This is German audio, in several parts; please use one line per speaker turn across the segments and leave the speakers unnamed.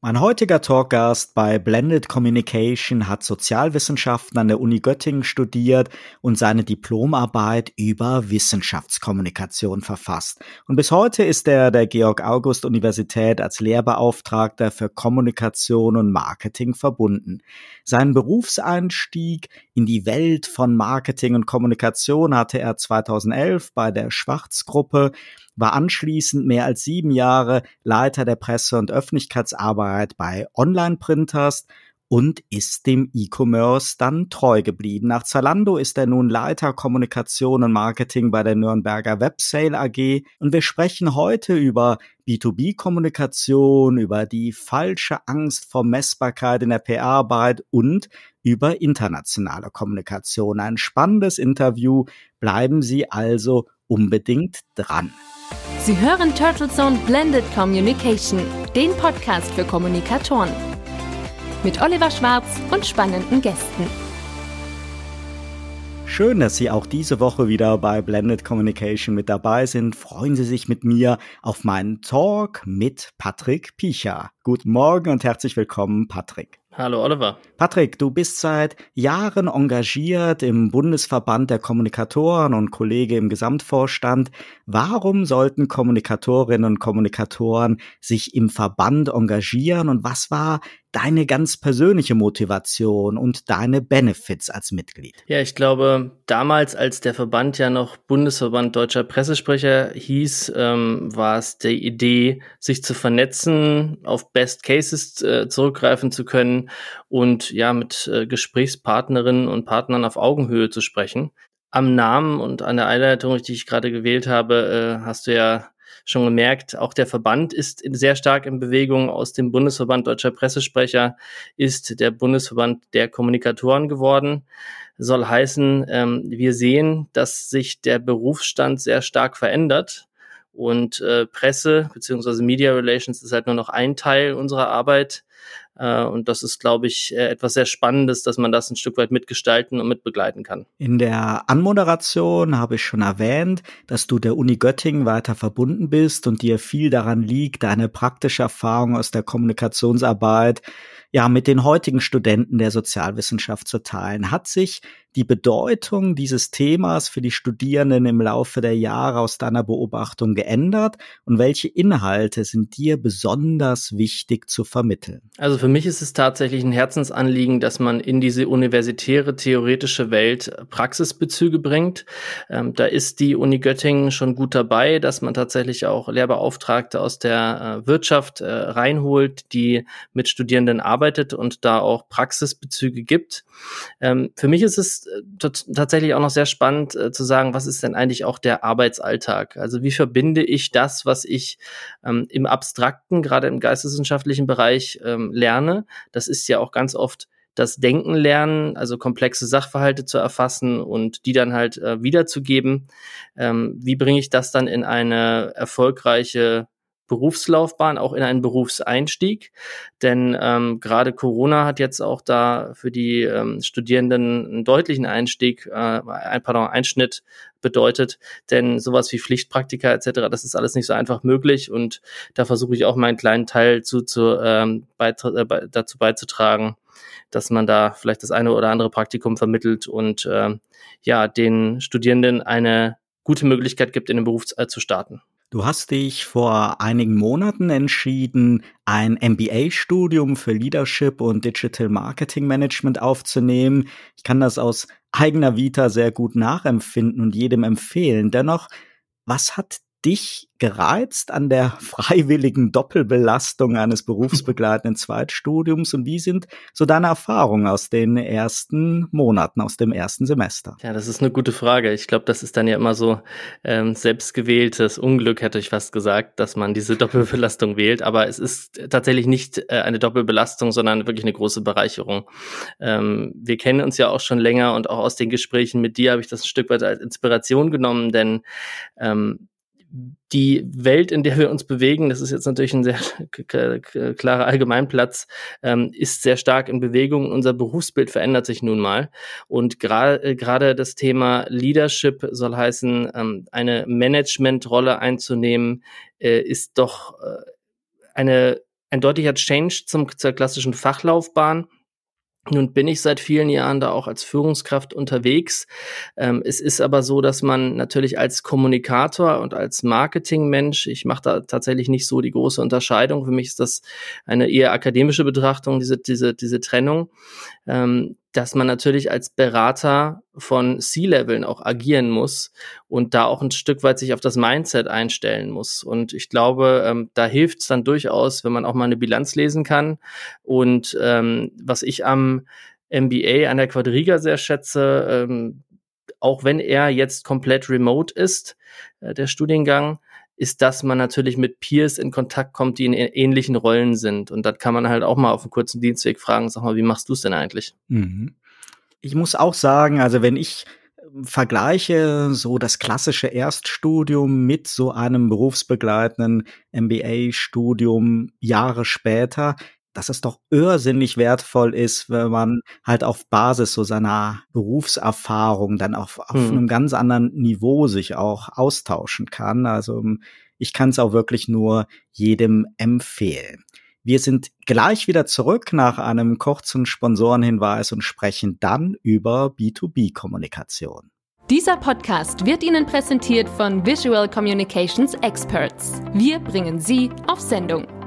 Mein heutiger Talkgast bei Blended Communication hat Sozialwissenschaften an der Uni Göttingen studiert und seine Diplomarbeit über Wissenschaftskommunikation verfasst. Und bis heute ist er der Georg-August-Universität als Lehrbeauftragter für Kommunikation und Marketing verbunden. Seinen Berufseinstieg in die Welt von Marketing und Kommunikation hatte er 2011 bei der Schwarz-Gruppe war anschließend mehr als sieben Jahre Leiter der Presse- und Öffentlichkeitsarbeit bei Online-Printers und ist dem E-Commerce dann treu geblieben. Nach Zalando ist er nun Leiter Kommunikation und Marketing bei der Nürnberger Websale AG und wir sprechen heute über B2B-Kommunikation, über die falsche Angst vor Messbarkeit in der PR-Arbeit und über internationale Kommunikation. Ein spannendes Interview. Bleiben Sie also unbedingt dran.
Sie hören Turtle Zone Blended Communication, den Podcast für Kommunikatoren. Mit Oliver Schwarz und spannenden Gästen.
Schön, dass Sie auch diese Woche wieder bei Blended Communication mit dabei sind. Freuen Sie sich mit mir auf meinen Talk mit Patrick Picha. Guten Morgen und herzlich willkommen, Patrick.
Hallo Oliver.
Patrick, du bist seit Jahren engagiert im Bundesverband der Kommunikatoren und Kollege im Gesamtvorstand. Warum sollten Kommunikatorinnen und Kommunikatoren sich im Verband engagieren und was war deine ganz persönliche Motivation und deine Benefits als Mitglied?
Ja, ich glaube, damals, als der Verband ja noch Bundesverband Deutscher Pressesprecher hieß, ähm, war es die Idee, sich zu vernetzen, auf Best Cases äh, zurückgreifen zu können und ja, mit äh, Gesprächspartnerinnen und Partnern auf Augenhöhe zu sprechen. Am Namen und an der Einleitung, die ich gerade gewählt habe, äh, hast du ja schon gemerkt, auch der Verband ist sehr stark in Bewegung. Aus dem Bundesverband Deutscher Pressesprecher ist der Bundesverband der Kommunikatoren geworden. Soll heißen, ähm, wir sehen, dass sich der Berufsstand sehr stark verändert. Und äh, Presse beziehungsweise Media Relations ist halt nur noch ein Teil unserer Arbeit. Äh, und das ist, glaube ich, äh, etwas sehr Spannendes, dass man das ein Stück weit mitgestalten und mitbegleiten kann.
In der Anmoderation habe ich schon erwähnt, dass du der Uni Göttingen weiter verbunden bist und dir viel daran liegt, deine praktische Erfahrung aus der Kommunikationsarbeit ja mit den heutigen Studenten der Sozialwissenschaft zu teilen. Hat sich die Bedeutung dieses Themas für die Studierenden im Laufe der Jahre aus deiner Beobachtung geändert und welche Inhalte sind dir besonders wichtig zu vermitteln?
Also für mich ist es tatsächlich ein Herzensanliegen, dass man in diese universitäre theoretische Welt Praxisbezüge bringt. Ähm, da ist die Uni Göttingen schon gut dabei, dass man tatsächlich auch Lehrbeauftragte aus der äh, Wirtschaft äh, reinholt, die mit Studierenden arbeitet und da auch Praxisbezüge gibt. Ähm, für mich ist es äh, tatsächlich auch noch sehr spannend äh, zu sagen, was ist denn eigentlich auch der Arbeitsalltag? Also wie verbinde ich das, was ich ähm, im abstrakten, gerade im geisteswissenschaftlichen Bereich ähm, lerne? Das ist ja auch ganz oft das Denken lernen, also komplexe Sachverhalte zu erfassen und die dann halt äh, wiederzugeben. Ähm, wie bringe ich das dann in eine erfolgreiche Berufslaufbahn, auch in einen Berufseinstieg. Denn ähm, gerade Corona hat jetzt auch da für die ähm, Studierenden einen deutlichen Einstieg, äh, ein, pardon, Einschnitt bedeutet. Denn sowas wie Pflichtpraktika etc., das ist alles nicht so einfach möglich. Und da versuche ich auch meinen kleinen Teil zu, zu, ähm, beitra äh, dazu beizutragen, dass man da vielleicht das eine oder andere Praktikum vermittelt und äh, ja, den Studierenden eine gute Möglichkeit gibt, in den Beruf äh, zu starten.
Du hast dich vor einigen Monaten entschieden, ein MBA-Studium für Leadership und Digital Marketing Management aufzunehmen. Ich kann das aus eigener Vita sehr gut nachempfinden und jedem empfehlen. Dennoch, was hat dich gereizt an der freiwilligen Doppelbelastung eines berufsbegleitenden Zweitstudiums und wie sind so deine Erfahrungen aus den ersten Monaten, aus dem ersten Semester?
Ja, das ist eine gute Frage. Ich glaube, das ist dann ja immer so ähm, selbstgewähltes Unglück, hätte ich fast gesagt, dass man diese Doppelbelastung wählt. Aber es ist tatsächlich nicht äh, eine Doppelbelastung, sondern wirklich eine große Bereicherung. Ähm, wir kennen uns ja auch schon länger und auch aus den Gesprächen mit dir habe ich das ein Stück weit als Inspiration genommen, denn ähm, die Welt, in der wir uns bewegen, das ist jetzt natürlich ein sehr klarer Allgemeinplatz, ähm, ist sehr stark in Bewegung. Unser Berufsbild verändert sich nun mal. Und äh, gerade das Thema Leadership soll heißen, ähm, eine Managementrolle einzunehmen, äh, ist doch äh, eine ein deutlicher Change zum, zur klassischen Fachlaufbahn. Nun bin ich seit vielen Jahren da auch als Führungskraft unterwegs. Ähm, es ist aber so, dass man natürlich als Kommunikator und als Marketingmensch, ich mache da tatsächlich nicht so die große Unterscheidung. Für mich ist das eine eher akademische Betrachtung, diese, diese, diese Trennung. Ähm, dass man natürlich als Berater von C-Leveln auch agieren muss und da auch ein Stück weit sich auf das Mindset einstellen muss. Und ich glaube, ähm, da hilft es dann durchaus, wenn man auch mal eine Bilanz lesen kann. Und ähm, was ich am MBA an der Quadriga sehr schätze, ähm, auch wenn er jetzt komplett remote ist, äh, der Studiengang, ist, dass man natürlich mit Peers in Kontakt kommt, die in ähnlichen Rollen sind. Und das kann man halt auch mal auf einem kurzen Dienstweg fragen, sag mal, wie machst du es denn eigentlich? Mhm.
Ich muss auch sagen, also wenn ich vergleiche so das klassische Erststudium mit so einem berufsbegleitenden MBA-Studium Jahre später, dass es doch irrsinnig wertvoll ist, wenn man halt auf Basis so seiner Berufserfahrung dann auf, auf hm. einem ganz anderen Niveau sich auch austauschen kann. Also ich kann es auch wirklich nur jedem empfehlen. Wir sind gleich wieder zurück nach einem kurzen Sponsorenhinweis und sprechen dann über B2B-Kommunikation.
Dieser Podcast wird Ihnen präsentiert von Visual Communications Experts. Wir bringen Sie auf Sendung.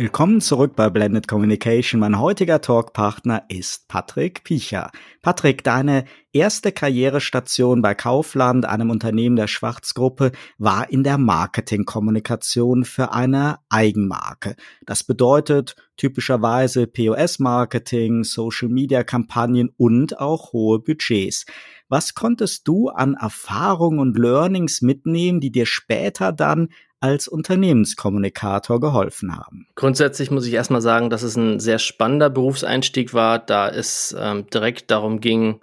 Willkommen zurück bei Blended Communication. Mein heutiger Talkpartner ist Patrick Picher. Patrick, deine erste Karrierestation bei Kaufland, einem Unternehmen der Schwarzgruppe, war in der Marketingkommunikation für eine Eigenmarke. Das bedeutet typischerweise POS-Marketing, Social-Media-Kampagnen und auch hohe Budgets. Was konntest du an Erfahrungen und Learnings mitnehmen, die dir später dann als Unternehmenskommunikator geholfen haben?
Grundsätzlich muss ich erstmal sagen, dass es ein sehr spannender Berufseinstieg war, da es ähm, direkt darum ging,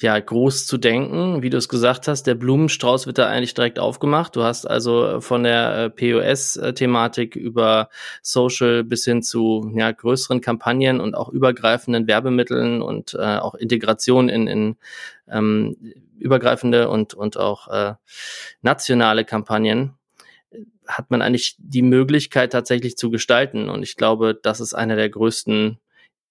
ja, groß zu denken. Wie du es gesagt hast, der Blumenstrauß wird da eigentlich direkt aufgemacht. Du hast also von der äh, POS-Thematik über Social bis hin zu ja, größeren Kampagnen und auch übergreifenden Werbemitteln und äh, auch Integration in, in ähm, übergreifende und, und auch äh, nationale Kampagnen hat man eigentlich die Möglichkeit tatsächlich zu gestalten. Und ich glaube, das ist einer der größten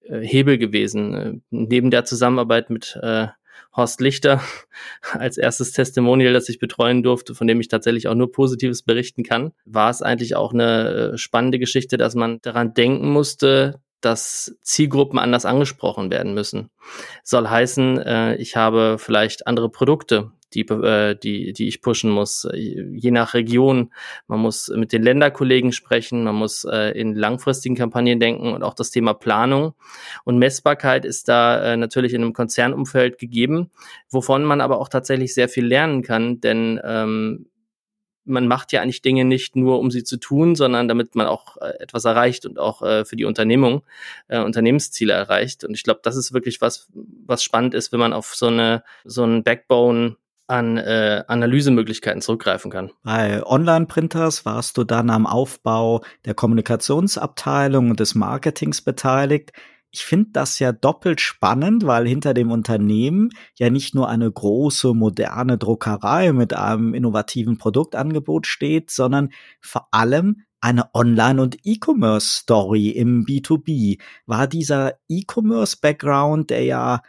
äh, Hebel gewesen. Äh, neben der Zusammenarbeit mit äh, Horst Lichter als erstes Testimonial, das ich betreuen durfte, von dem ich tatsächlich auch nur Positives berichten kann, war es eigentlich auch eine äh, spannende Geschichte, dass man daran denken musste, dass Zielgruppen anders angesprochen werden müssen. Soll heißen, äh, ich habe vielleicht andere Produkte, die, äh, die, die ich pushen muss, je nach Region. Man muss mit den Länderkollegen sprechen, man muss äh, in langfristigen Kampagnen denken und auch das Thema Planung. Und Messbarkeit ist da äh, natürlich in einem Konzernumfeld gegeben, wovon man aber auch tatsächlich sehr viel lernen kann, denn ähm, man macht ja eigentlich Dinge nicht nur, um sie zu tun, sondern damit man auch äh, etwas erreicht und auch äh, für die Unternehmung äh, Unternehmensziele erreicht. Und ich glaube, das ist wirklich was, was spannend ist, wenn man auf so eine so ein Backbone an äh, Analysemöglichkeiten zurückgreifen kann.
Bei Online-Printers warst du dann am Aufbau der Kommunikationsabteilung und des Marketings beteiligt. Ich finde das ja doppelt spannend, weil hinter dem Unternehmen ja nicht nur eine große, moderne Druckerei mit einem innovativen Produktangebot steht, sondern vor allem eine Online- und E-Commerce-Story im B2B. War dieser E-Commerce-Background, der ja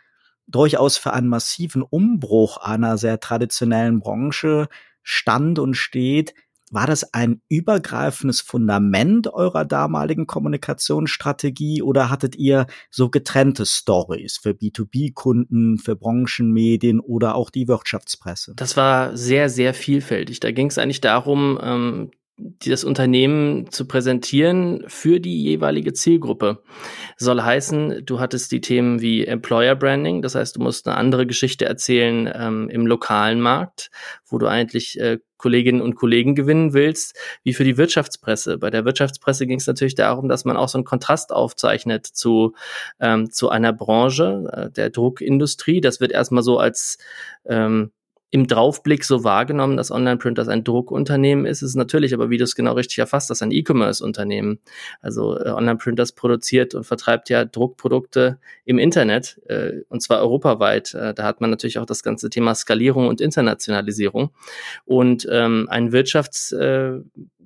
durchaus für einen massiven Umbruch einer sehr traditionellen Branche stand und steht, war das ein übergreifendes Fundament eurer damaligen Kommunikationsstrategie oder hattet ihr so getrennte Stories für B2B-Kunden, für Branchenmedien oder auch die Wirtschaftspresse?
Das war sehr, sehr vielfältig. Da ging es eigentlich darum, ähm, das Unternehmen zu präsentieren für die jeweilige Zielgruppe. Soll heißen, du hattest die Themen wie Employer Branding, das heißt, du musst eine andere Geschichte erzählen ähm, im lokalen Markt, wo du eigentlich äh, Kolleginnen und Kollegen gewinnen willst, wie für die Wirtschaftspresse. Bei der Wirtschaftspresse ging es natürlich darum, dass man auch so einen Kontrast aufzeichnet zu, ähm, zu einer Branche, äh, der Druckindustrie. Das wird erstmal so als ähm, im Draufblick so wahrgenommen, dass Online Printers ein Druckunternehmen ist. Es ist natürlich, aber wie du es genau richtig erfasst hast, ein E-Commerce-Unternehmen. Also äh, Online Printers produziert und vertreibt ja Druckprodukte im Internet äh, und zwar europaweit. Äh, da hat man natürlich auch das ganze Thema Skalierung und Internationalisierung. Und ähm, ein Wirtschaftsjournalisten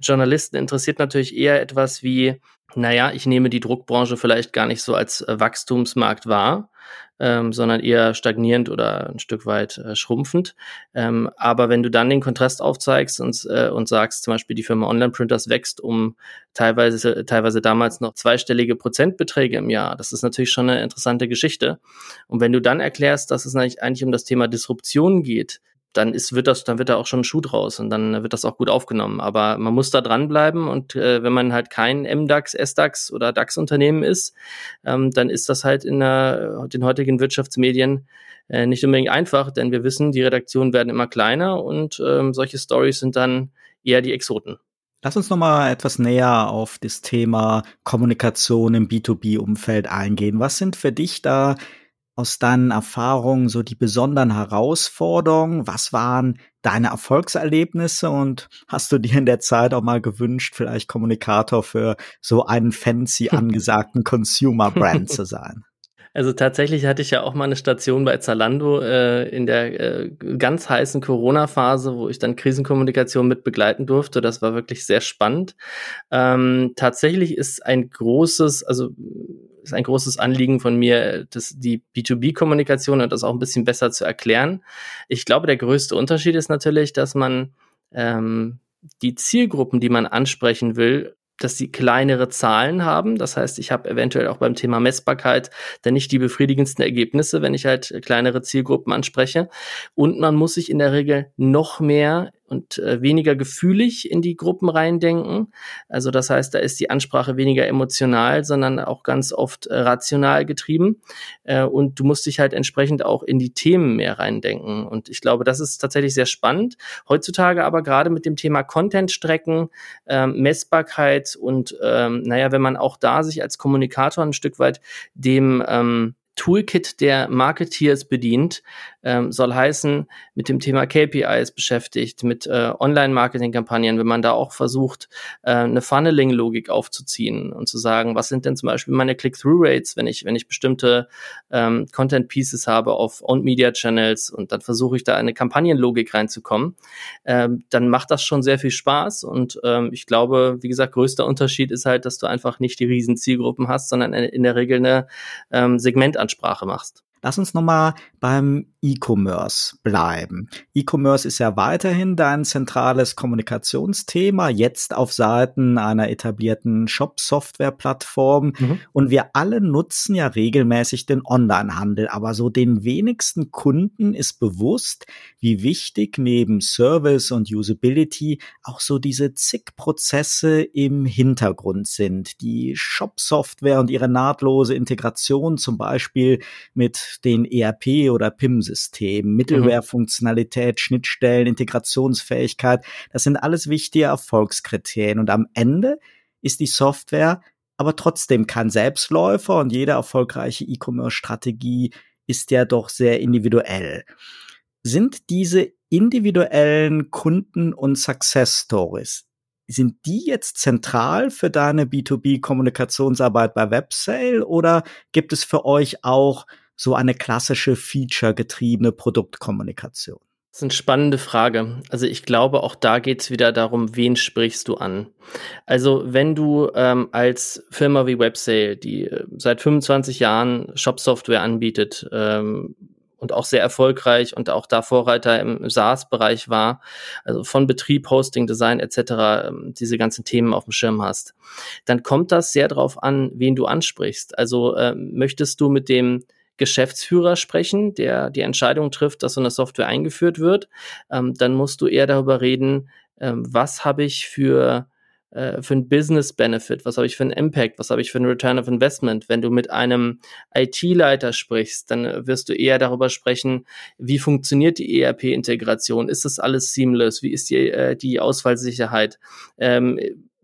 äh, interessiert natürlich eher etwas wie naja, ich nehme die Druckbranche vielleicht gar nicht so als äh, Wachstumsmarkt wahr, ähm, sondern eher stagnierend oder ein Stück weit äh, schrumpfend. Ähm, aber wenn du dann den Kontrast aufzeigst und, äh, und sagst, zum Beispiel die Firma Online Printers wächst um teilweise, teilweise damals noch zweistellige Prozentbeträge im Jahr, das ist natürlich schon eine interessante Geschichte. Und wenn du dann erklärst, dass es eigentlich um das Thema Disruption geht, dann ist, wird das, dann wird da auch schon ein Schuh draus und dann wird das auch gut aufgenommen. Aber man muss da dranbleiben und äh, wenn man halt kein MDAX, SDAX oder DAX-Unternehmen ist, ähm, dann ist das halt in der, den heutigen Wirtschaftsmedien äh, nicht unbedingt einfach, denn wir wissen, die Redaktionen werden immer kleiner und ähm, solche Stories sind dann eher die Exoten.
Lass uns noch mal etwas näher auf das Thema Kommunikation im B2B-Umfeld eingehen. Was sind für dich da aus deinen Erfahrungen so die besonderen Herausforderungen? Was waren deine Erfolgserlebnisse und hast du dir in der Zeit auch mal gewünscht, vielleicht Kommunikator für so einen fancy angesagten Consumer Brand zu sein?
Also tatsächlich hatte ich ja auch mal eine Station bei Zalando äh, in der äh, ganz heißen Corona-Phase, wo ich dann Krisenkommunikation mit begleiten durfte. Das war wirklich sehr spannend. Ähm, tatsächlich ist ein großes, also ist ein großes Anliegen von mir, das, die B2B-Kommunikation und das auch ein bisschen besser zu erklären. Ich glaube, der größte Unterschied ist natürlich, dass man ähm, die Zielgruppen, die man ansprechen will, dass sie kleinere Zahlen haben. Das heißt, ich habe eventuell auch beim Thema Messbarkeit dann nicht die befriedigendsten Ergebnisse, wenn ich halt kleinere Zielgruppen anspreche. Und man muss sich in der Regel noch mehr und äh, weniger gefühlig in die Gruppen reindenken. Also das heißt, da ist die Ansprache weniger emotional, sondern auch ganz oft äh, rational getrieben. Äh, und du musst dich halt entsprechend auch in die Themen mehr reindenken. Und ich glaube, das ist tatsächlich sehr spannend. Heutzutage aber gerade mit dem Thema Content-Strecken, ähm, Messbarkeit und ähm, naja, wenn man auch da sich als Kommunikator ein Stück weit dem ähm, Toolkit der Marketeers bedient, ähm, soll heißen, mit dem Thema KPIs beschäftigt, mit äh, Online-Marketing-Kampagnen, wenn man da auch versucht, äh, eine Funneling-Logik aufzuziehen und zu sagen, was sind denn zum Beispiel meine Click-Through-Rates, wenn ich, wenn ich bestimmte ähm, Content-Pieces habe auf Owned-Media-Channels und dann versuche ich da eine Kampagnenlogik reinzukommen, ähm, dann macht das schon sehr viel Spaß und ähm, ich glaube, wie gesagt, größter Unterschied ist halt, dass du einfach nicht die riesen Zielgruppen hast, sondern in der Regel eine ähm, Segmentansprache machst.
Lass uns nochmal beim E-Commerce bleiben. E-Commerce ist ja weiterhin dein zentrales Kommunikationsthema, jetzt auf Seiten einer etablierten Shop-Software-Plattform. Mhm. Und wir alle nutzen ja regelmäßig den Online-Handel. Aber so den wenigsten Kunden ist bewusst, wie wichtig neben Service und Usability auch so diese zig Prozesse im Hintergrund sind. Die Shop-Software und ihre nahtlose Integration zum Beispiel mit den ERP oder PIM System, Mittelware-Funktionalität, Schnittstellen, Integrationsfähigkeit, das sind alles wichtige Erfolgskriterien. Und am Ende ist die Software aber trotzdem kein Selbstläufer und jede erfolgreiche E-Commerce-Strategie ist ja doch sehr individuell. Sind diese individuellen Kunden- und Success-Stories, sind die jetzt zentral für deine B2B-Kommunikationsarbeit bei Websale oder gibt es für euch auch so eine klassische Feature-getriebene Produktkommunikation?
Das ist eine spannende Frage. Also ich glaube, auch da geht es wieder darum, wen sprichst du an. Also wenn du ähm, als Firma wie Websale, die äh, seit 25 Jahren Shop-Software anbietet ähm, und auch sehr erfolgreich und auch da Vorreiter im SaaS-Bereich war, also von Betrieb, Hosting, Design etc., ähm, diese ganzen Themen auf dem Schirm hast, dann kommt das sehr darauf an, wen du ansprichst. Also äh, möchtest du mit dem Geschäftsführer sprechen, der die Entscheidung trifft, dass so eine Software eingeführt wird, ähm, dann musst du eher darüber reden, ähm, was habe ich für äh, für ein Business Benefit, was habe ich für einen Impact, was habe ich für einen Return of Investment. Wenn du mit einem IT-Leiter sprichst, dann wirst du eher darüber sprechen, wie funktioniert die ERP-Integration, ist das alles seamless, wie ist die, äh, die Ausfallsicherheit, ähm,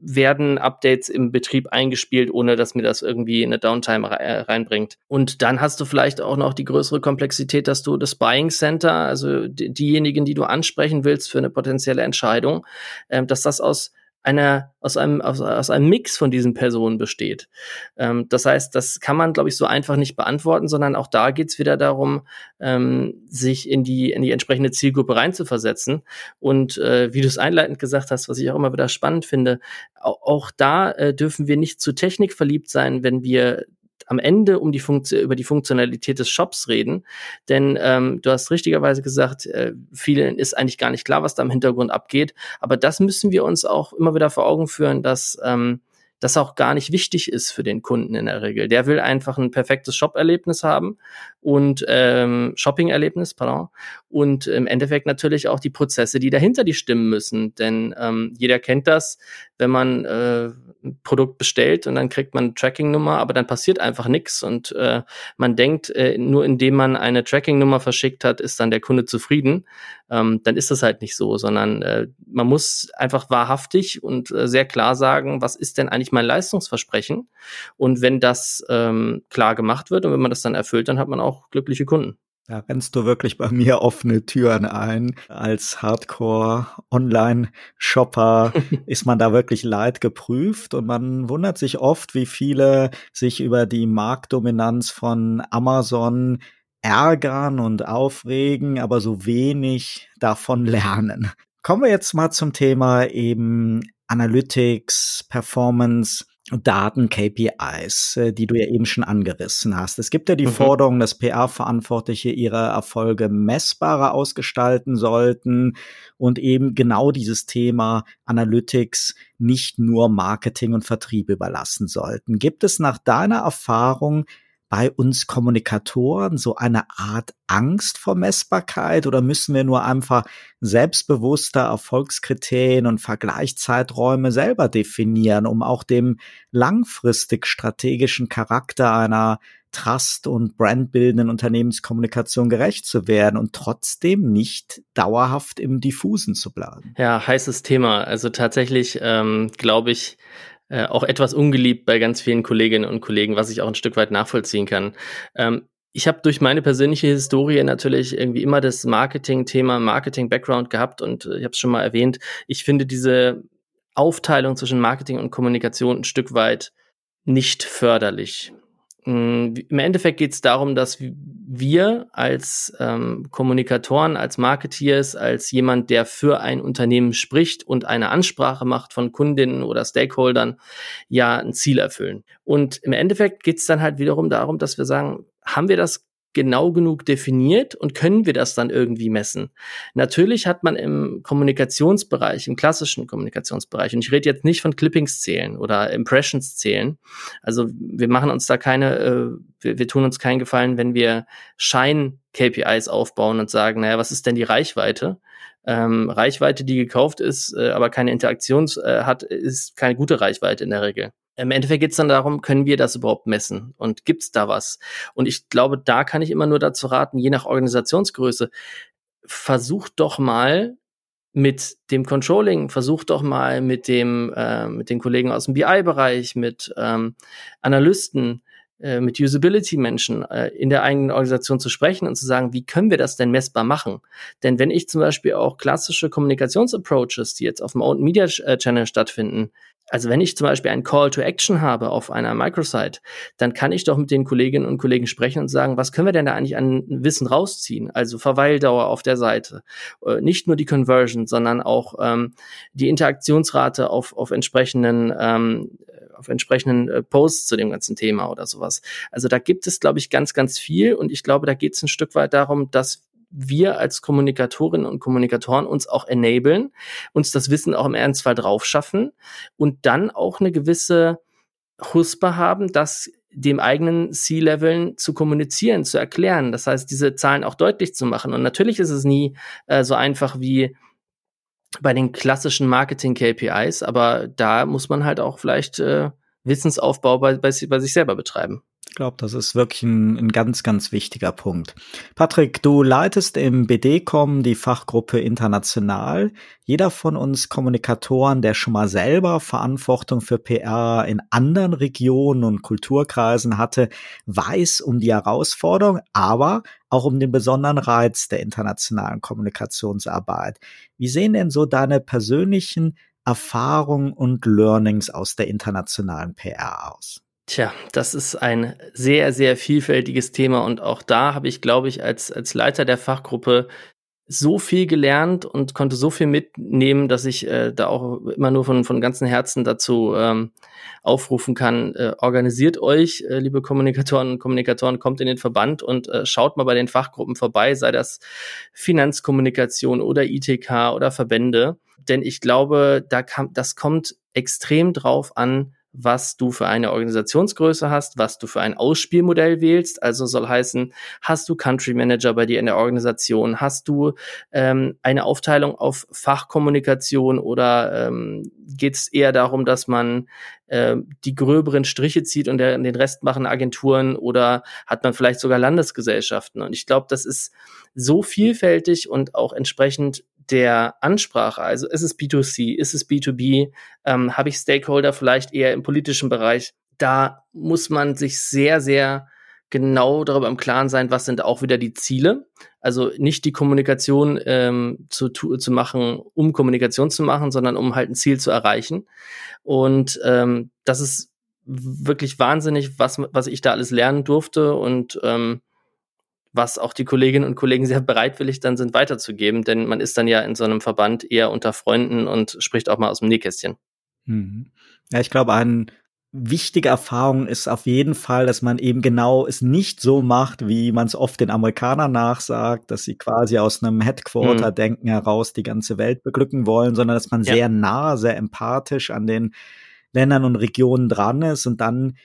werden Updates im Betrieb eingespielt, ohne dass mir das irgendwie eine Downtime reinbringt. Und dann hast du vielleicht auch noch die größere Komplexität, dass du das Buying Center, also diejenigen, die du ansprechen willst für eine potenzielle Entscheidung, ähm, dass das aus einer, aus einem, aus, aus einem Mix von diesen Personen besteht. Ähm, das heißt, das kann man, glaube ich, so einfach nicht beantworten, sondern auch da geht's wieder darum, ähm, sich in die, in die entsprechende Zielgruppe reinzuversetzen. Und äh, wie du es einleitend gesagt hast, was ich auch immer wieder spannend finde, auch, auch da äh, dürfen wir nicht zu Technik verliebt sein, wenn wir am Ende um die Funktion, über die Funktionalität des Shops reden. Denn ähm, du hast richtigerweise gesagt, äh, vielen ist eigentlich gar nicht klar, was da im Hintergrund abgeht. Aber das müssen wir uns auch immer wieder vor Augen führen, dass ähm, das auch gar nicht wichtig ist für den Kunden in der Regel. Der will einfach ein perfektes Shop-Erlebnis haben und ähm, Shopping-Erlebnis, pardon. Und im Endeffekt natürlich auch die Prozesse, die dahinter die stimmen müssen. Denn ähm, jeder kennt das, wenn man äh, ein Produkt bestellt und dann kriegt man eine Tracking-Nummer, aber dann passiert einfach nichts und äh, man denkt, äh, nur indem man eine Tracking-Nummer verschickt hat, ist dann der Kunde zufrieden. Ähm, dann ist das halt nicht so, sondern äh, man muss einfach wahrhaftig und äh, sehr klar sagen, was ist denn eigentlich mein Leistungsversprechen? Und wenn das ähm, klar gemacht wird und wenn man das dann erfüllt, dann hat man auch glückliche Kunden.
Da rennst du wirklich bei mir offene Türen ein. Als Hardcore-Online-Shopper ist man da wirklich leid geprüft und man wundert sich oft, wie viele sich über die Marktdominanz von Amazon ärgern und aufregen, aber so wenig davon lernen. Kommen wir jetzt mal zum Thema eben Analytics, Performance. Daten, KPIs, äh, die du ja eben schon angerissen hast. Es gibt ja die mhm. Forderung, dass PR-Verantwortliche ihre Erfolge messbarer ausgestalten sollten und eben genau dieses Thema Analytics nicht nur Marketing und Vertrieb überlassen sollten. Gibt es nach deiner Erfahrung bei uns Kommunikatoren so eine Art Angst vor Messbarkeit oder müssen wir nur einfach selbstbewusster Erfolgskriterien und Vergleichszeiträume selber definieren, um auch dem langfristig strategischen Charakter einer Trust- und brandbildenden Unternehmenskommunikation gerecht zu werden und trotzdem nicht dauerhaft im Diffusen zu bleiben.
Ja, heißes Thema. Also tatsächlich ähm, glaube ich, äh, auch etwas ungeliebt bei ganz vielen Kolleginnen und Kollegen, was ich auch ein Stück weit nachvollziehen kann. Ähm, ich habe durch meine persönliche Historie natürlich irgendwie immer das Marketing-Thema, Marketing-Background gehabt und äh, ich habe es schon mal erwähnt. Ich finde diese Aufteilung zwischen Marketing und Kommunikation ein Stück weit nicht förderlich. Mm, Im Endeffekt geht es darum, dass wir als ähm, Kommunikatoren, als Marketeers, als jemand, der für ein Unternehmen spricht und eine Ansprache macht von Kundinnen oder Stakeholdern, ja ein Ziel erfüllen. Und im Endeffekt geht es dann halt wiederum darum, dass wir sagen, haben wir das genau genug definiert und können wir das dann irgendwie messen? Natürlich hat man im Kommunikationsbereich, im klassischen Kommunikationsbereich, und ich rede jetzt nicht von Clippings zählen oder Impressions zählen. Also wir machen uns da keine, äh, wir, wir tun uns keinen Gefallen, wenn wir Schein-KPIs aufbauen und sagen, naja, was ist denn die Reichweite? Ähm, Reichweite, die gekauft ist, äh, aber keine Interaktion äh, hat, ist keine gute Reichweite in der Regel. Im Endeffekt geht es dann darum, können wir das überhaupt messen und gibt's da was? Und ich glaube, da kann ich immer nur dazu raten, je nach Organisationsgröße, versucht doch mal mit dem Controlling, versucht doch mal mit dem äh, mit den Kollegen aus dem BI-Bereich, mit ähm, Analysten, äh, mit Usability-Menschen äh, in der eigenen Organisation zu sprechen und zu sagen, wie können wir das denn messbar machen? Denn wenn ich zum Beispiel auch klassische Kommunikationsapproaches, die jetzt auf dem Owned Media äh, Channel stattfinden, also wenn ich zum Beispiel ein Call to Action habe auf einer Microsite, dann kann ich doch mit den Kolleginnen und Kollegen sprechen und sagen, was können wir denn da eigentlich an Wissen rausziehen? Also Verweildauer auf der Seite, äh, nicht nur die Conversion, sondern auch ähm, die Interaktionsrate auf, auf entsprechenden ähm, auf entsprechenden äh, Posts zu dem ganzen Thema oder sowas. Also da gibt es, glaube ich, ganz, ganz viel und ich glaube, da geht es ein Stück weit darum, dass wir als Kommunikatorinnen und Kommunikatoren uns auch enablen, uns das Wissen auch im Ernstfall drauf schaffen und dann auch eine gewisse Huspe haben, das dem eigenen C-Leveln zu kommunizieren, zu erklären. Das heißt, diese Zahlen auch deutlich zu machen. Und natürlich ist es nie äh, so einfach wie bei den klassischen Marketing-KPIs, aber da muss man halt auch vielleicht äh, Wissensaufbau bei, bei, bei sich selber betreiben.
Ich glaube, das ist wirklich ein, ein, ganz, ganz wichtiger Punkt. Patrick, du leitest im BDCom die Fachgruppe International. Jeder von uns Kommunikatoren, der schon mal selber Verantwortung für PR in anderen Regionen und Kulturkreisen hatte, weiß um die Herausforderung, aber auch um den besonderen Reiz der internationalen Kommunikationsarbeit. Wie sehen denn so deine persönlichen Erfahrungen und Learnings aus der internationalen PR aus?
Tja, das ist ein sehr, sehr vielfältiges Thema und auch da habe ich, glaube ich, als, als Leiter der Fachgruppe so viel gelernt und konnte so viel mitnehmen, dass ich äh, da auch immer nur von, von ganzem Herzen dazu ähm, aufrufen kann. Äh, organisiert euch, äh, liebe Kommunikatoren und Kommunikatoren, kommt in den Verband und äh, schaut mal bei den Fachgruppen vorbei, sei das Finanzkommunikation oder ITK oder Verbände. Denn ich glaube, da kam, das kommt extrem drauf an, was du für eine Organisationsgröße hast, was du für ein Ausspielmodell wählst. Also soll heißen, hast du Country Manager bei dir in der Organisation, hast du ähm, eine Aufteilung auf Fachkommunikation oder ähm, geht es eher darum, dass man äh, die gröberen Striche zieht und der, den Rest machen Agenturen oder hat man vielleicht sogar Landesgesellschaften? Und ich glaube, das ist so vielfältig und auch entsprechend der Ansprache, also ist es B2C, ist es B2B, ähm, habe ich Stakeholder vielleicht eher im politischen Bereich, da muss man sich sehr, sehr genau darüber im Klaren sein, was sind auch wieder die Ziele. Also nicht die Kommunikation ähm, zu, zu machen, um Kommunikation zu machen, sondern um halt ein Ziel zu erreichen. Und ähm, das ist wirklich wahnsinnig, was, was ich da alles lernen durfte. Und ähm, was auch die Kolleginnen und Kollegen sehr bereitwillig dann sind weiterzugeben, denn man ist dann ja in so einem Verband eher unter Freunden und spricht auch mal aus dem Nähkästchen.
Mhm. Ja, ich glaube, eine wichtige Erfahrung ist auf jeden Fall, dass man eben genau es nicht so macht, wie man es oft den Amerikanern nachsagt, dass sie quasi aus einem Headquarter-Denken mhm. heraus die ganze Welt beglücken wollen, sondern dass man ja. sehr nah, sehr empathisch an den Ländern und Regionen dran ist und dann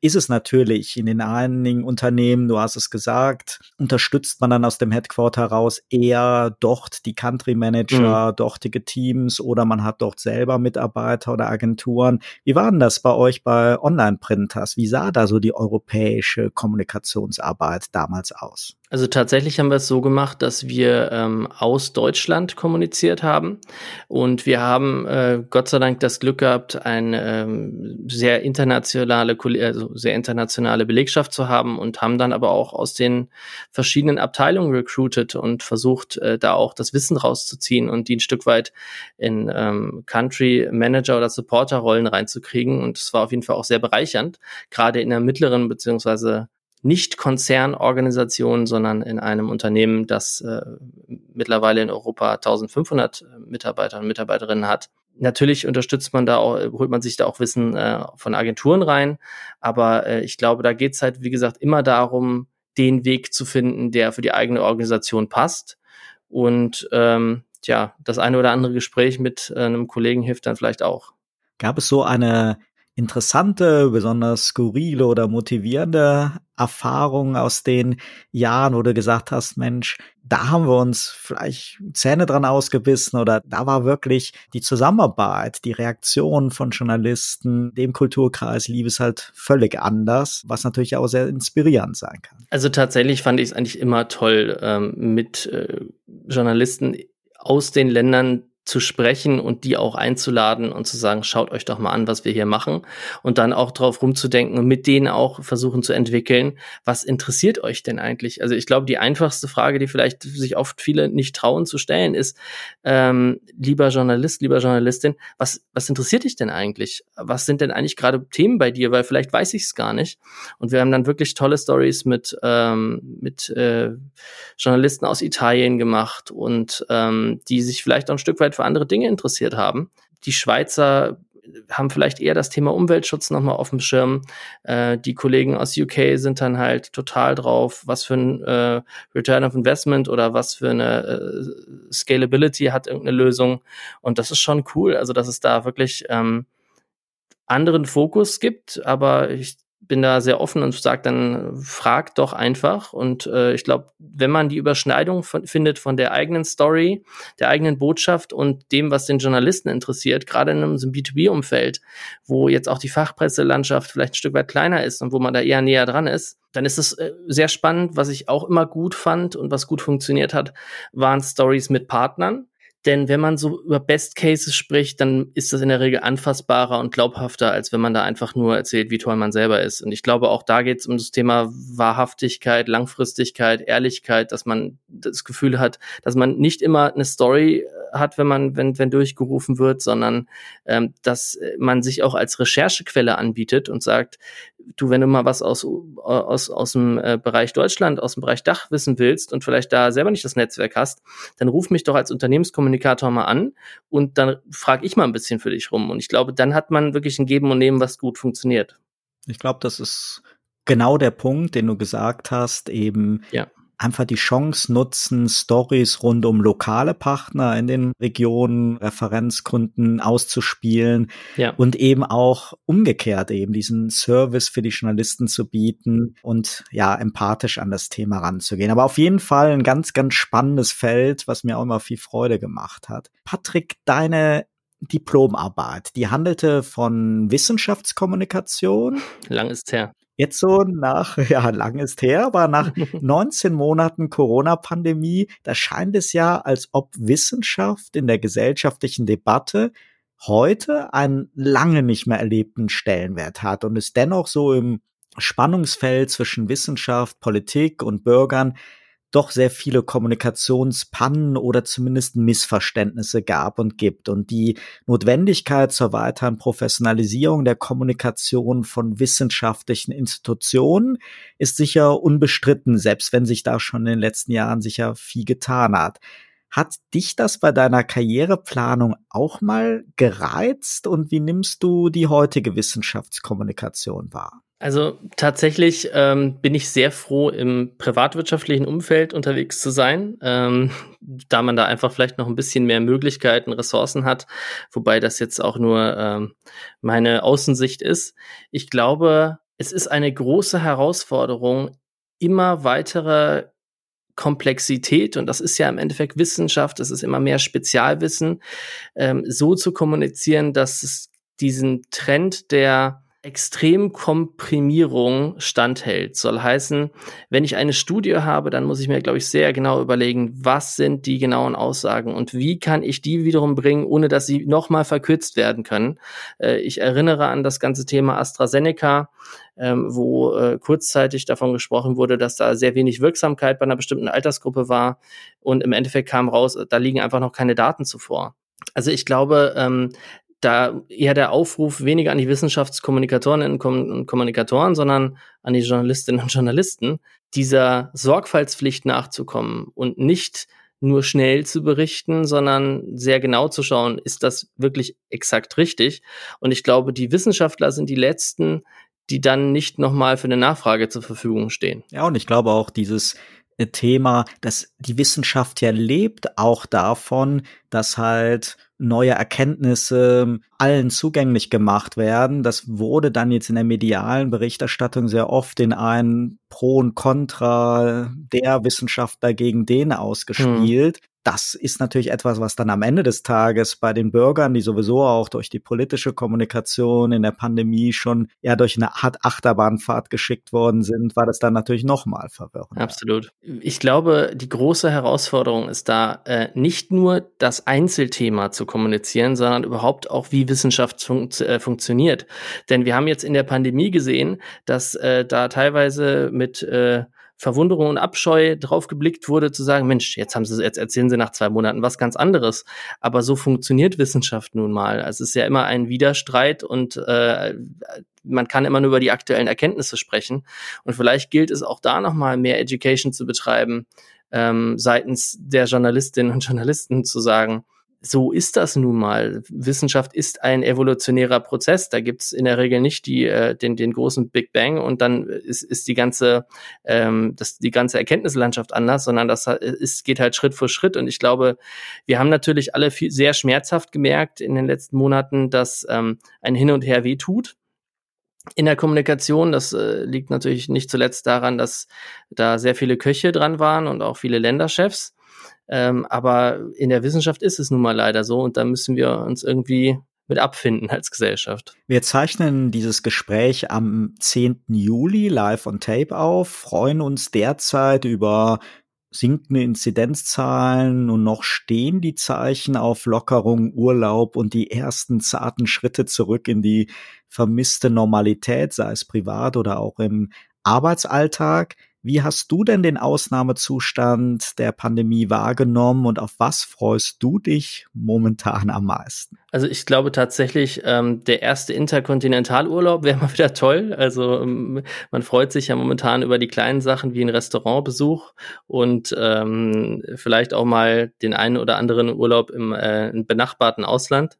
ist es natürlich in den einigen Unternehmen, du hast es gesagt, unterstützt man dann aus dem Headquarter raus eher dort die Country Manager, mhm. dortige Teams oder man hat dort selber Mitarbeiter oder Agenturen. Wie war denn das bei euch bei Online-Printers? Wie sah da so die europäische Kommunikationsarbeit damals aus?
Also tatsächlich haben wir es so gemacht, dass wir ähm, aus Deutschland kommuniziert haben und wir haben äh, Gott sei Dank das Glück gehabt, eine ähm, sehr internationale, also sehr internationale Belegschaft zu haben und haben dann aber auch aus den verschiedenen Abteilungen recruited und versucht, äh, da auch das Wissen rauszuziehen und die ein Stück weit in ähm, Country Manager oder Supporter Rollen reinzukriegen und es war auf jeden Fall auch sehr bereichernd, gerade in der mittleren beziehungsweise nicht Konzernorganisation, sondern in einem Unternehmen, das äh, mittlerweile in Europa 1500 Mitarbeiter und Mitarbeiterinnen hat. Natürlich unterstützt man da auch, holt man sich da auch Wissen äh, von Agenturen rein, aber äh, ich glaube, da geht es halt, wie gesagt, immer darum, den Weg zu finden, der für die eigene Organisation passt. Und ähm, ja, das eine oder andere Gespräch mit äh, einem Kollegen hilft dann vielleicht auch.
Gab es so eine interessante, besonders skurrile oder motivierende Erfahrungen aus den Jahren, wo du gesagt hast, Mensch, da haben wir uns vielleicht Zähne dran ausgebissen oder da war wirklich die Zusammenarbeit, die Reaktion von Journalisten, dem Kulturkreis lief es halt völlig anders, was natürlich auch sehr inspirierend sein kann.
Also tatsächlich fand ich es eigentlich immer toll, ähm, mit äh, Journalisten aus den Ländern zu sprechen und die auch einzuladen und zu sagen, schaut euch doch mal an, was wir hier machen und dann auch drauf rumzudenken und mit denen auch versuchen zu entwickeln, was interessiert euch denn eigentlich? Also ich glaube, die einfachste Frage, die vielleicht sich oft viele nicht trauen zu stellen, ist, ähm, lieber Journalist, lieber Journalistin, was, was interessiert dich denn eigentlich? Was sind denn eigentlich gerade Themen bei dir? Weil vielleicht weiß ich es gar nicht. Und wir haben dann wirklich tolle Stories mit, ähm, mit äh, Journalisten aus Italien gemacht und ähm, die sich vielleicht auch ein Stück weit für andere Dinge interessiert haben. Die Schweizer haben vielleicht eher das Thema Umweltschutz nochmal auf dem Schirm. Äh, die Kollegen aus UK sind dann halt total drauf, was für ein äh, Return of Investment oder was für eine äh, Scalability hat irgendeine Lösung. Und das ist schon cool, also dass es da wirklich ähm, anderen Fokus gibt, aber ich bin da sehr offen und sage dann, frag doch einfach. Und äh, ich glaube, wenn man die Überschneidung von, findet von der eigenen Story, der eigenen Botschaft und dem, was den Journalisten interessiert, gerade in einem B2B-Umfeld, wo jetzt auch die Fachpresselandschaft vielleicht ein Stück weit kleiner ist und wo man da eher näher dran ist, dann ist es äh, sehr spannend. Was ich auch immer gut fand und was gut funktioniert hat, waren Stories mit Partnern denn wenn man so über Best Cases spricht, dann ist das in der Regel anfassbarer und glaubhafter, als wenn man da einfach nur erzählt, wie toll man selber ist. Und ich glaube, auch da geht es um das Thema Wahrhaftigkeit, Langfristigkeit, Ehrlichkeit, dass man das Gefühl hat, dass man nicht immer eine Story hat, wenn man, wenn, wenn durchgerufen wird, sondern ähm, dass man sich auch als Recherchequelle anbietet und sagt, du, wenn du mal was aus, aus, aus dem äh, Bereich Deutschland, aus dem Bereich Dach wissen willst und vielleicht da selber nicht das Netzwerk hast, dann ruf mich doch als Unternehmenskommunikator mal an und dann frage ich mal ein bisschen für dich rum. Und ich glaube, dann hat man wirklich ein Geben und Nehmen, was gut funktioniert.
Ich glaube, das ist genau der Punkt, den du gesagt hast, eben ja einfach die Chance nutzen, Stories rund um lokale Partner in den Regionen, Referenzkunden auszuspielen ja. und eben auch umgekehrt eben diesen Service für die Journalisten zu bieten und ja, empathisch an das Thema ranzugehen. Aber auf jeden Fall ein ganz, ganz spannendes Feld, was mir auch immer viel Freude gemacht hat. Patrick, deine Diplomarbeit, die handelte von Wissenschaftskommunikation.
Lang ist her.
Jetzt so nach, ja, lang ist her, aber nach 19 Monaten Corona-Pandemie, da scheint es ja, als ob Wissenschaft in der gesellschaftlichen Debatte heute einen lange nicht mehr erlebten Stellenwert hat und es dennoch so im Spannungsfeld zwischen Wissenschaft, Politik und Bürgern doch sehr viele Kommunikationspannen oder zumindest Missverständnisse gab und gibt. Und die Notwendigkeit zur weiteren Professionalisierung der Kommunikation von wissenschaftlichen Institutionen ist sicher unbestritten, selbst wenn sich da schon in den letzten Jahren sicher viel getan hat. Hat dich das bei deiner Karriereplanung auch mal gereizt und wie nimmst du die heutige Wissenschaftskommunikation wahr?
Also tatsächlich ähm, bin ich sehr froh, im privatwirtschaftlichen Umfeld unterwegs zu sein, ähm, da man da einfach vielleicht noch ein bisschen mehr Möglichkeiten, Ressourcen hat, wobei das jetzt auch nur ähm, meine Außensicht ist. Ich glaube, es ist eine große Herausforderung, immer weitere Komplexität, und das ist ja im Endeffekt Wissenschaft, das ist immer mehr Spezialwissen, ähm, so zu kommunizieren, dass es diesen Trend der Extremkomprimierung standhält. Soll heißen, wenn ich eine Studie habe, dann muss ich mir, glaube ich, sehr genau überlegen, was sind die genauen Aussagen und wie kann ich die wiederum bringen, ohne dass sie nochmal verkürzt werden können. Äh, ich erinnere an das ganze Thema AstraZeneca, ähm, wo äh, kurzzeitig davon gesprochen wurde, dass da sehr wenig Wirksamkeit bei einer bestimmten Altersgruppe war und im Endeffekt kam raus, da liegen einfach noch keine Daten zuvor. Also ich glaube, ähm, da eher der Aufruf weniger an die Wissenschaftskommunikatorinnen und Kommunikatoren, sondern an die Journalistinnen und Journalisten, dieser Sorgfaltspflicht nachzukommen und nicht nur schnell zu berichten, sondern sehr genau zu schauen, ist das wirklich exakt richtig? Und ich glaube, die Wissenschaftler sind die letzten, die dann nicht nochmal für eine Nachfrage zur Verfügung stehen.
Ja, und ich glaube auch dieses Thema, dass die Wissenschaft ja lebt auch davon, dass halt neue Erkenntnisse allen zugänglich gemacht werden. Das wurde dann jetzt in der medialen Berichterstattung sehr oft in ein Pro und Contra der Wissenschaftler gegen den ausgespielt. Hm das ist natürlich etwas, was dann am Ende des Tages bei den Bürgern, die sowieso auch durch die politische Kommunikation in der Pandemie schon ja durch eine Art Achterbahnfahrt geschickt worden sind, war das dann natürlich nochmal verwirrend.
Absolut. Ich glaube, die große Herausforderung ist da äh, nicht nur das Einzelthema zu kommunizieren, sondern überhaupt auch, wie Wissenschaft fun äh, funktioniert. Denn wir haben jetzt in der Pandemie gesehen, dass äh, da teilweise mit äh, Verwunderung und Abscheu drauf geblickt wurde, zu sagen, Mensch, jetzt haben sie, jetzt erzählen sie nach zwei Monaten was ganz anderes. Aber so funktioniert Wissenschaft nun mal. Also es ist ja immer ein Widerstreit und äh, man kann immer nur über die aktuellen Erkenntnisse sprechen. Und vielleicht gilt es auch da nochmal mehr Education zu betreiben, ähm, seitens der Journalistinnen und Journalisten zu sagen, so ist das nun mal. Wissenschaft ist ein evolutionärer Prozess. Da gibt's in der Regel nicht die, äh, den, den großen Big Bang und dann ist, ist die ganze, ähm, das, die ganze Erkenntnislandschaft anders, sondern das ist, geht halt Schritt für Schritt. Und ich glaube, wir haben natürlich alle viel, sehr schmerzhaft gemerkt in den letzten Monaten, dass ähm, ein Hin und Her weh tut. in der Kommunikation. Das äh, liegt natürlich nicht zuletzt daran, dass da sehr viele Köche dran waren und auch viele Länderchefs. Ähm, aber in der Wissenschaft ist es nun mal leider so und da müssen wir uns irgendwie mit abfinden als Gesellschaft.
Wir zeichnen dieses Gespräch am 10. Juli live on Tape auf, freuen uns derzeit über sinkende Inzidenzzahlen und noch stehen die Zeichen auf Lockerung, Urlaub und die ersten zarten Schritte zurück in die vermisste Normalität, sei es privat oder auch im Arbeitsalltag. Wie hast du denn den Ausnahmezustand der Pandemie wahrgenommen und auf was freust du dich momentan am meisten?
Also ich glaube tatsächlich, ähm, der erste Interkontinentalurlaub wäre mal wieder toll. Also ähm, man freut sich ja momentan über die kleinen Sachen wie ein Restaurantbesuch und ähm, vielleicht auch mal den einen oder anderen Urlaub im, äh, im benachbarten Ausland.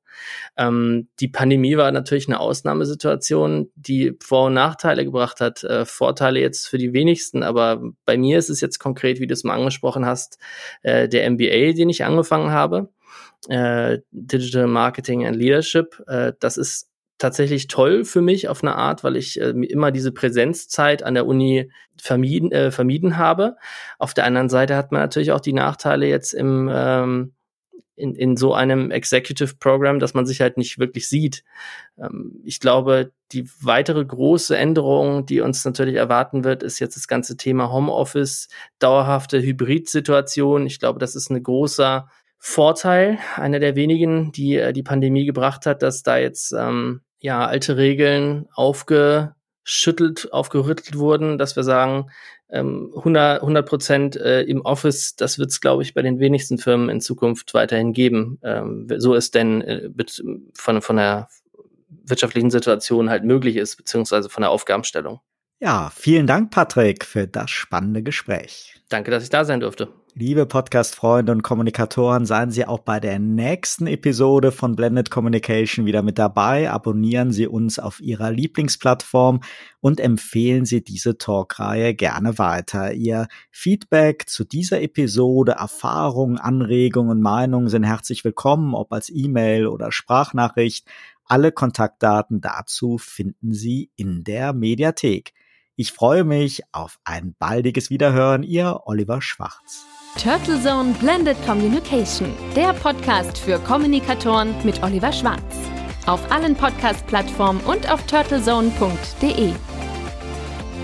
Ähm, die Pandemie war natürlich eine Ausnahmesituation, die Vor- und Nachteile gebracht hat. Äh, Vorteile jetzt für die wenigsten, aber bei mir ist es jetzt konkret, wie du es mal angesprochen hast, äh, der MBA, den ich angefangen habe äh, Digital Marketing and Leadership. Äh, das ist tatsächlich toll für mich auf eine Art, weil ich äh, immer diese Präsenzzeit an der Uni vermieden, äh, vermieden habe. Auf der anderen Seite hat man natürlich auch die Nachteile jetzt im ähm, in, in so einem Executive Program, dass man sich halt nicht wirklich sieht. Ähm, ich glaube, die weitere große Änderung, die uns natürlich erwarten wird, ist jetzt das ganze Thema Homeoffice, dauerhafte Hybrid-Situation. Ich glaube, das ist ein großer Vorteil, einer der wenigen, die äh, die Pandemie gebracht hat, dass da jetzt ähm, ja alte Regeln aufgeschüttelt, aufgerüttelt wurden, dass wir sagen, ähm, 100 Prozent äh, im Office, das wird es, glaube ich, bei den wenigsten Firmen in Zukunft weiterhin geben. Ähm, so es denn äh, von, von der wirtschaftlichen Situation halt möglich ist, beziehungsweise von der Aufgabenstellung.
Ja, vielen Dank, Patrick, für das spannende Gespräch.
Danke, dass ich da sein durfte.
Liebe Podcast-Freunde und Kommunikatoren, seien Sie auch bei der nächsten Episode von Blended Communication wieder mit dabei. Abonnieren Sie uns auf Ihrer Lieblingsplattform und empfehlen Sie diese Talkreihe gerne weiter. Ihr Feedback zu dieser Episode, Erfahrungen, Anregungen und Meinungen sind herzlich willkommen, ob als E-Mail oder Sprachnachricht. Alle Kontaktdaten dazu finden Sie in der Mediathek. Ich freue mich auf ein baldiges Wiederhören, Ihr Oliver Schwarz.
Turtle Zone Blended Communication, der Podcast für Kommunikatoren mit Oliver Schwarz. Auf allen Podcast-Plattformen und auf turtlezone.de.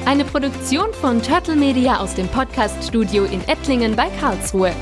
Eine Produktion von Turtle Media aus dem Podcast-Studio in Ettlingen bei Karlsruhe.